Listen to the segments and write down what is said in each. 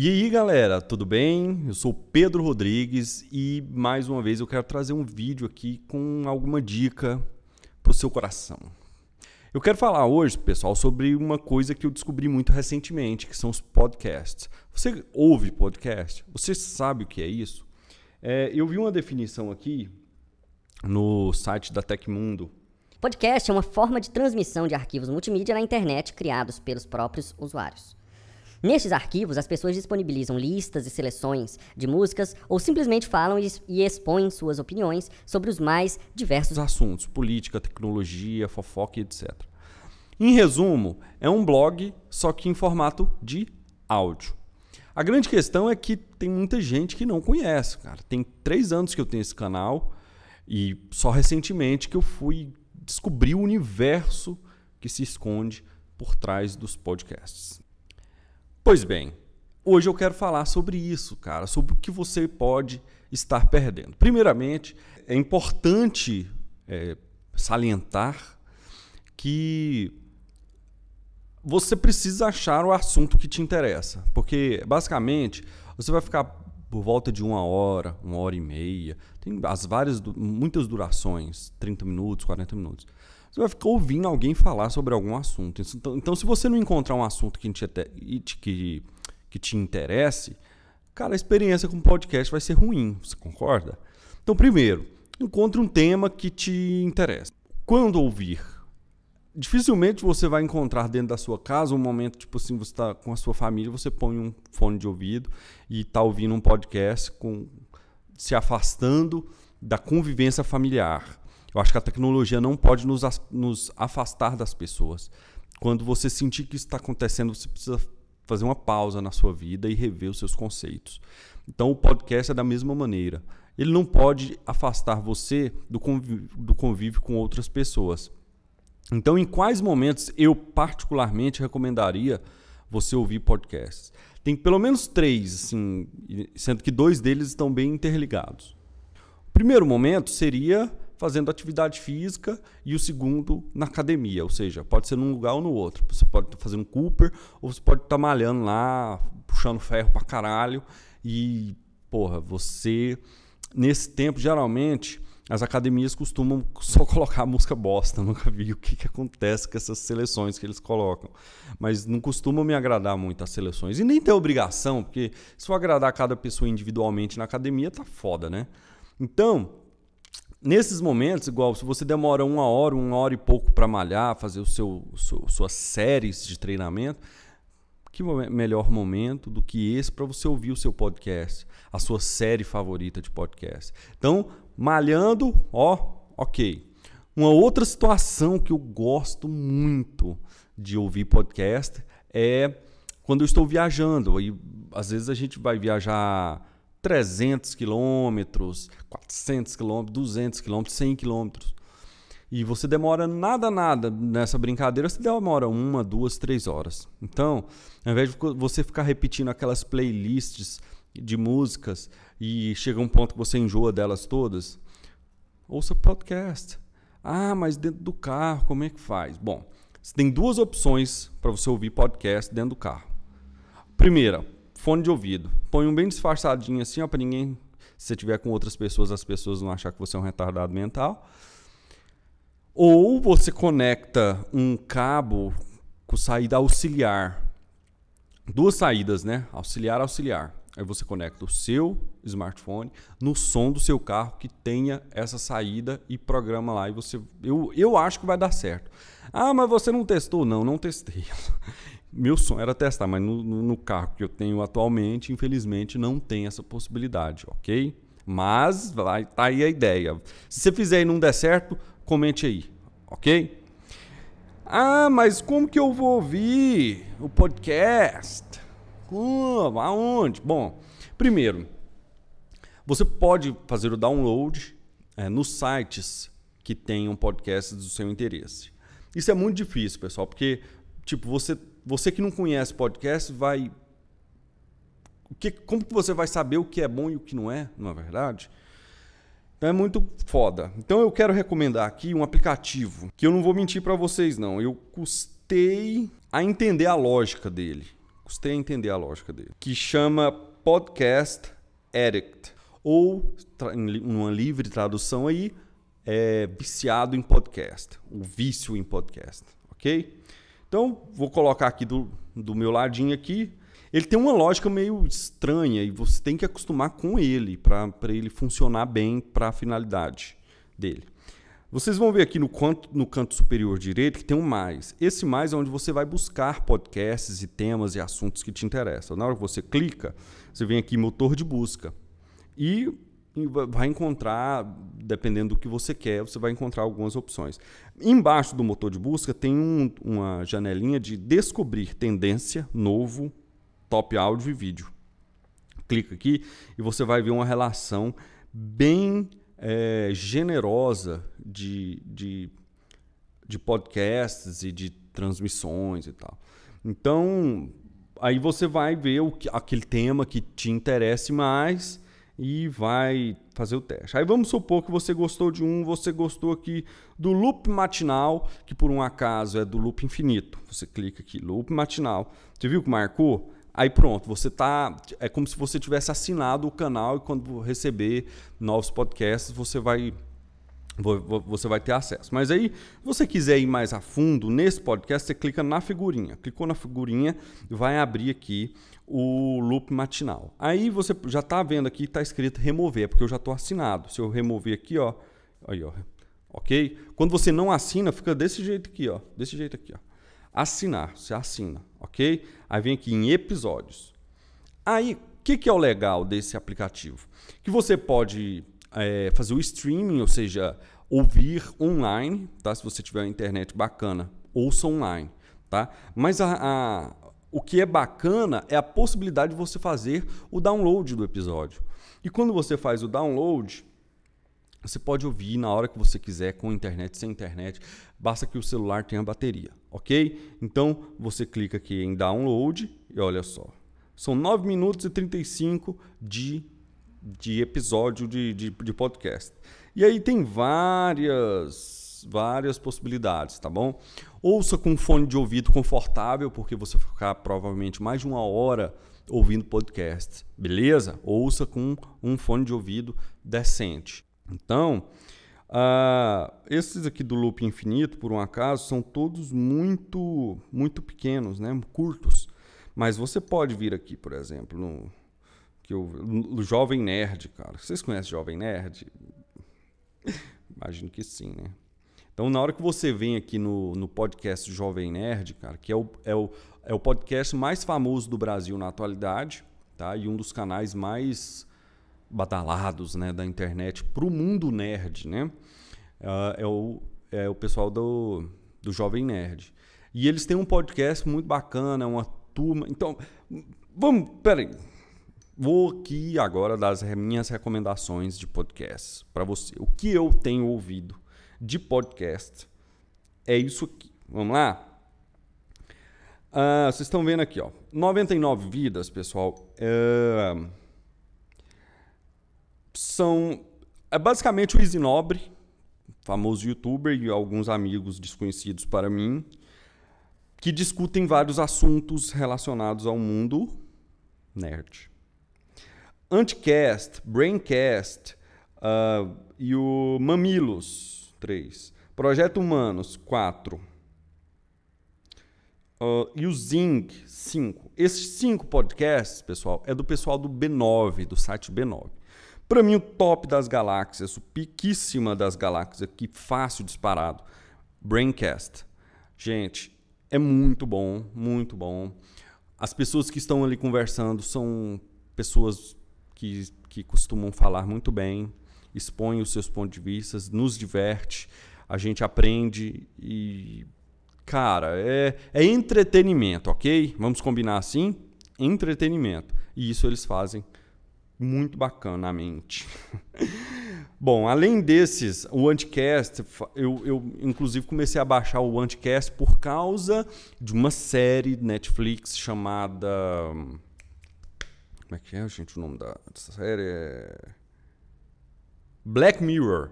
E aí, galera, tudo bem? Eu sou Pedro Rodrigues e mais uma vez eu quero trazer um vídeo aqui com alguma dica para o seu coração. Eu quero falar hoje, pessoal, sobre uma coisa que eu descobri muito recentemente, que são os podcasts. Você ouve podcast? Você sabe o que é isso? É, eu vi uma definição aqui no site da Tecmundo. Podcast é uma forma de transmissão de arquivos multimídia na internet criados pelos próprios usuários. Nestes arquivos, as pessoas disponibilizam listas e seleções de músicas ou simplesmente falam e expõem suas opiniões sobre os mais diversos assuntos, política, tecnologia, fofoca e etc. Em resumo, é um blog, só que em formato de áudio. A grande questão é que tem muita gente que não conhece, cara. Tem três anos que eu tenho esse canal e só recentemente que eu fui descobrir o universo que se esconde por trás dos podcasts. Pois bem, hoje eu quero falar sobre isso, cara, sobre o que você pode estar perdendo. Primeiramente, é importante é, salientar que você precisa achar o assunto que te interessa, porque basicamente você vai ficar por volta de uma hora, uma hora e meia, tem as várias, muitas durações, 30 minutos, 40 minutos. Você vai ficar ouvindo alguém falar sobre algum assunto. Então, então se você não encontrar um assunto que te, que, que te interesse, cara, a experiência com podcast vai ser ruim. Você concorda? Então, primeiro, encontre um tema que te interessa. Quando ouvir? Dificilmente você vai encontrar dentro da sua casa um momento, tipo assim, você está com a sua família, você põe um fone de ouvido e está ouvindo um podcast com se afastando da convivência familiar. Eu acho que a tecnologia não pode nos, nos afastar das pessoas. Quando você sentir que isso está acontecendo, você precisa fazer uma pausa na sua vida e rever os seus conceitos. Então, o podcast é da mesma maneira. Ele não pode afastar você do convívio, do convívio com outras pessoas. Então, em quais momentos eu particularmente recomendaria você ouvir podcasts? Tem pelo menos três, assim, sendo que dois deles estão bem interligados. O primeiro momento seria fazendo atividade física e o segundo na academia, ou seja, pode ser num lugar ou no outro. Você pode estar fazendo um Cooper ou você pode estar malhando lá, puxando ferro pra caralho e, porra, você nesse tempo geralmente as academias costumam só colocar música bosta. Eu nunca vi o que, que acontece com essas seleções que eles colocam. Mas não costuma me agradar muito as seleções. E nem ter obrigação, porque se for agradar cada pessoa individualmente na academia, tá foda, né? Então, nesses momentos, igual se você demora uma hora, uma hora e pouco para malhar, fazer o seu, suas séries de treinamento, que melhor momento do que esse para você ouvir o seu podcast, a sua série favorita de podcast. Então, malhando, ó, ok. Uma outra situação que eu gosto muito de ouvir podcast é quando eu estou viajando. E às vezes a gente vai viajar 300 quilômetros, 400 quilômetros, 200 quilômetros, 100 quilômetros. E você demora nada, nada nessa brincadeira, você demora uma, duas, três horas. Então, ao invés de você ficar repetindo aquelas playlists de músicas e chega um ponto que você enjoa delas todas, ouça podcast. Ah, mas dentro do carro, como é que faz? Bom, você tem duas opções para você ouvir podcast dentro do carro. Primeira, fone de ouvido. Põe um bem disfarçadinho assim, ó, para ninguém. Se você tiver com outras pessoas, as pessoas não achar que você é um retardado mental. Ou você conecta um cabo com saída auxiliar. Duas saídas, né? Auxiliar, auxiliar. Aí você conecta o seu smartphone no som do seu carro que tenha essa saída e programa lá. E você, eu, eu acho que vai dar certo. Ah, mas você não testou? Não, não testei. Meu sonho era testar, mas no, no, carro que eu tenho atualmente, infelizmente, não tem essa possibilidade, ok? Mas vai, tá aí a ideia. Se você fizer e não der certo, comente aí, ok? Ah, mas como que eu vou ouvir o podcast? Como? Aonde? Bom, primeiro, você pode fazer o download é, nos sites que tenham podcasts do seu interesse. Isso é muito difícil, pessoal, porque tipo, você você que não conhece podcast vai. Que, como que você vai saber o que é bom e o que não é, não é verdade? Então é muito foda. Então eu quero recomendar aqui um aplicativo que eu não vou mentir para vocês não. Eu custei a entender a lógica dele. custei a entender a lógica dele. Que chama Podcast Addict. Ou, em uma livre tradução aí, é viciado em podcast. O vício em podcast. Ok? Então, vou colocar aqui do, do meu ladinho aqui. Ele tem uma lógica meio estranha e você tem que acostumar com ele para ele funcionar bem para a finalidade dele. Vocês vão ver aqui no canto, no canto superior direito que tem um mais. Esse mais é onde você vai buscar podcasts e temas e assuntos que te interessam. Na hora que você clica, você vem aqui motor de busca e vai encontrar, dependendo do que você quer, você vai encontrar algumas opções. Embaixo do motor de busca tem um, uma janelinha de descobrir tendência, novo, top áudio e vídeo. Clica aqui e você vai ver uma relação bem é, generosa de, de, de podcasts e de transmissões e tal. Então, aí você vai ver o que, aquele tema que te interesse mais e vai fazer o teste. Aí vamos supor que você gostou de um, você gostou aqui do loop matinal, que por um acaso é do loop infinito. Você clica aqui, loop matinal. Você viu que marcou? Aí pronto, você tá. É como se você tivesse assinado o canal e quando receber novos podcasts, você vai. Você vai ter acesso. Mas aí, você quiser ir mais a fundo nesse podcast, você clica na figurinha. Clicou na figurinha, vai abrir aqui o loop matinal. Aí você já está vendo aqui, está escrito remover, porque eu já estou assinado. Se eu remover aqui, ó, aí, ó, ok? Quando você não assina, fica desse jeito aqui, ó, desse jeito aqui, ó assinar, você assina, ok? Aí vem aqui em episódios. Aí, o que, que é o legal desse aplicativo? Que você pode é, fazer o streaming, ou seja, ouvir online, tá? Se você tiver uma internet bacana, ouça online, tá? Mas a, a, o que é bacana é a possibilidade de você fazer o download do episódio. E quando você faz o download, você pode ouvir na hora que você quiser, com internet, sem internet, basta que o celular tenha bateria, ok? Então você clica aqui em download e olha só. São 9 minutos e 35 de, de episódio de, de, de podcast. E aí tem várias, várias possibilidades, tá bom? Ouça com um fone de ouvido confortável, porque você vai ficar provavelmente mais de uma hora ouvindo podcast, beleza? Ouça com um fone de ouvido decente. Então, uh, esses aqui do loop infinito, por um acaso, são todos muito, muito pequenos, né? curtos. Mas você pode vir aqui, por exemplo, no, que eu, Jovem Nerd, cara. Vocês conhecem Jovem Nerd? Imagino que sim, né? Então, na hora que você vem aqui no, no podcast Jovem Nerd, cara, que é o, é, o, é o podcast mais famoso do Brasil na atualidade, tá? E um dos canais mais badalados né, da internet para o mundo nerd, né? Uh, é, o, é o pessoal do, do Jovem Nerd. E eles têm um podcast muito bacana, uma turma. Então, vamos, peraí. Vou aqui agora dar as minhas recomendações de podcasts para você. O que eu tenho ouvido de podcast é isso aqui. Vamos lá? Uh, vocês estão vendo aqui, ó. 99 vidas, pessoal. Uh, são é basicamente o Easy Nobre, famoso youtuber e alguns amigos desconhecidos para mim, que discutem vários assuntos relacionados ao mundo nerd. Anticast, Braincast uh, e o Mamilos 3. Projeto Humanos 4. Uh, ah, e o Zing 5. Esses cinco podcasts, pessoal, é do pessoal do B9, do site B9. Para mim, o top das galáxias, o piquíssima das galáxias, que fácil disparado. Braincast. Gente, é muito bom, muito bom. As pessoas que estão ali conversando são pessoas que, que costumam falar muito bem, expõem os seus pontos de vista, nos diverte, a gente aprende e. Cara, é, é entretenimento, ok? Vamos combinar assim? Entretenimento. E isso eles fazem muito bacanamente. Bom, além desses, o Anticast, eu, eu inclusive comecei a baixar o Anticast por causa de uma série Netflix chamada. Como é que é, gente, o nome da, dessa série? É... Black Mirror.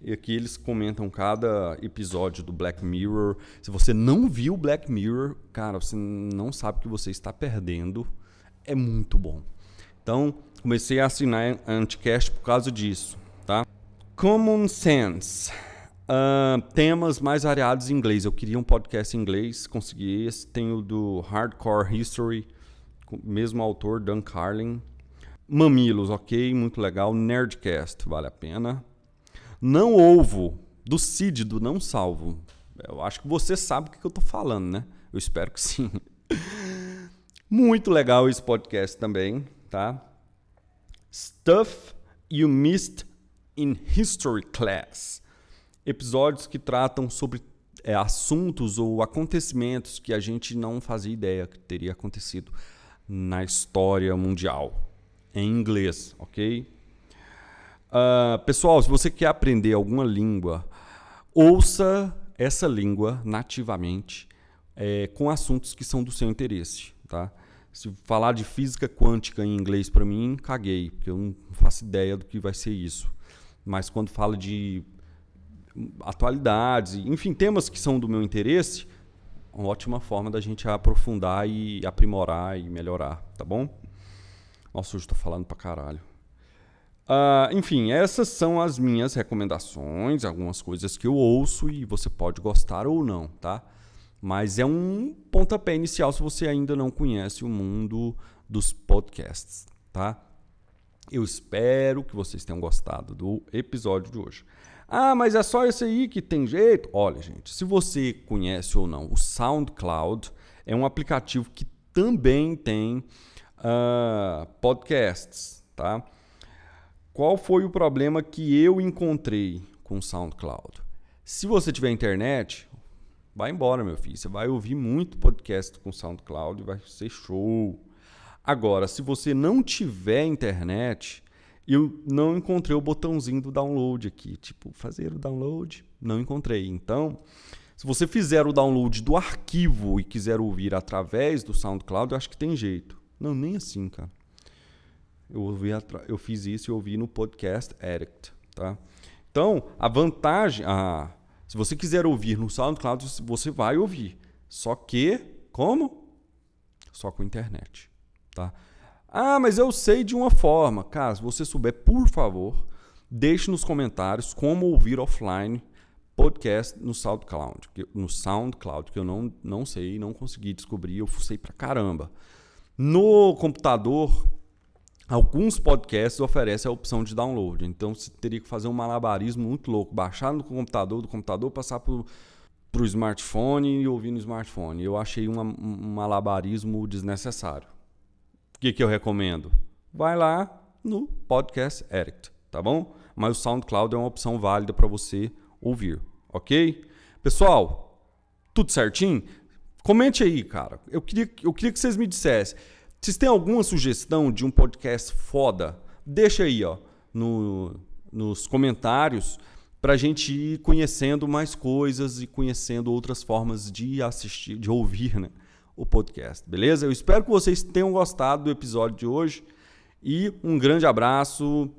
E aqui eles comentam cada episódio do Black Mirror. Se você não viu Black Mirror, cara, você não sabe o que você está perdendo. É muito bom. Então, comecei a assinar a Anticast por causa disso, tá? Common Sense. Uh, temas mais variados em inglês. Eu queria um podcast em inglês, consegui esse. Tem o do Hardcore History, mesmo autor, Dan Carlin. Mamilos, ok, muito legal. Nerdcast, vale a pena. Não Ovo, do Cid, do Não Salvo. Eu acho que você sabe o que eu tô falando, né? Eu espero que sim. muito legal esse podcast também, tá? Stuff You Missed in History Class episódios que tratam sobre é, assuntos ou acontecimentos que a gente não fazia ideia que teria acontecido na história mundial, em inglês, ok? Uh, pessoal, se você quer aprender alguma língua, ouça essa língua nativamente é, com assuntos que são do seu interesse, tá? Se falar de física quântica em inglês para mim, caguei, porque eu não faço ideia do que vai ser isso. Mas quando fala de atualidades, enfim, temas que são do meu interesse, uma ótima forma da gente aprofundar e aprimorar e melhorar, tá bom? Nossa, hoje estou falando pra caralho. Uh, enfim, essas são as minhas recomendações, algumas coisas que eu ouço e você pode gostar ou não, tá? Mas é um pontapé inicial se você ainda não conhece o mundo dos podcasts, tá? Eu espero que vocês tenham gostado do episódio de hoje. Ah, mas é só esse aí que tem jeito? Olha, gente, se você conhece ou não, o SoundCloud é um aplicativo que também tem uh, podcasts, tá? Qual foi o problema que eu encontrei com o SoundCloud? Se você tiver internet, vai embora, meu filho. Você vai ouvir muito podcast com SoundCloud e vai ser show. Agora, se você não tiver internet, eu não encontrei o botãozinho do download aqui. Tipo, fazer o download, não encontrei. Então, se você fizer o download do arquivo e quiser ouvir através do SoundCloud, eu acho que tem jeito. Não, nem assim, cara. Eu, ouvi eu fiz isso e ouvi no podcast Addict, tá? Então, a vantagem... A, se você quiser ouvir no SoundCloud, você vai ouvir. Só que, como? Só com internet, tá? Ah, mas eu sei de uma forma. Caso você souber, por favor, deixe nos comentários como ouvir offline podcast no SoundCloud, no SoundCloud, que eu não, não sei, não consegui descobrir, eu sei pra caramba. No computador, alguns podcasts oferecem a opção de download, então você teria que fazer um malabarismo muito louco, baixar no computador, do computador passar pro para o smartphone e ouvir no smartphone. Eu achei uma, um malabarismo desnecessário que, que eu recomendo? Vai lá no Podcast Addict, tá bom? Mas o SoundCloud é uma opção válida para você ouvir, ok? Pessoal, tudo certinho? Comente aí, cara. Eu queria, eu queria que vocês me dissessem. Vocês têm alguma sugestão de um podcast foda? Deixa aí, ó, no, nos comentários para a gente ir conhecendo mais coisas e conhecendo outras formas de assistir, de ouvir, né? O podcast, beleza? Eu espero que vocês tenham gostado do episódio de hoje e um grande abraço.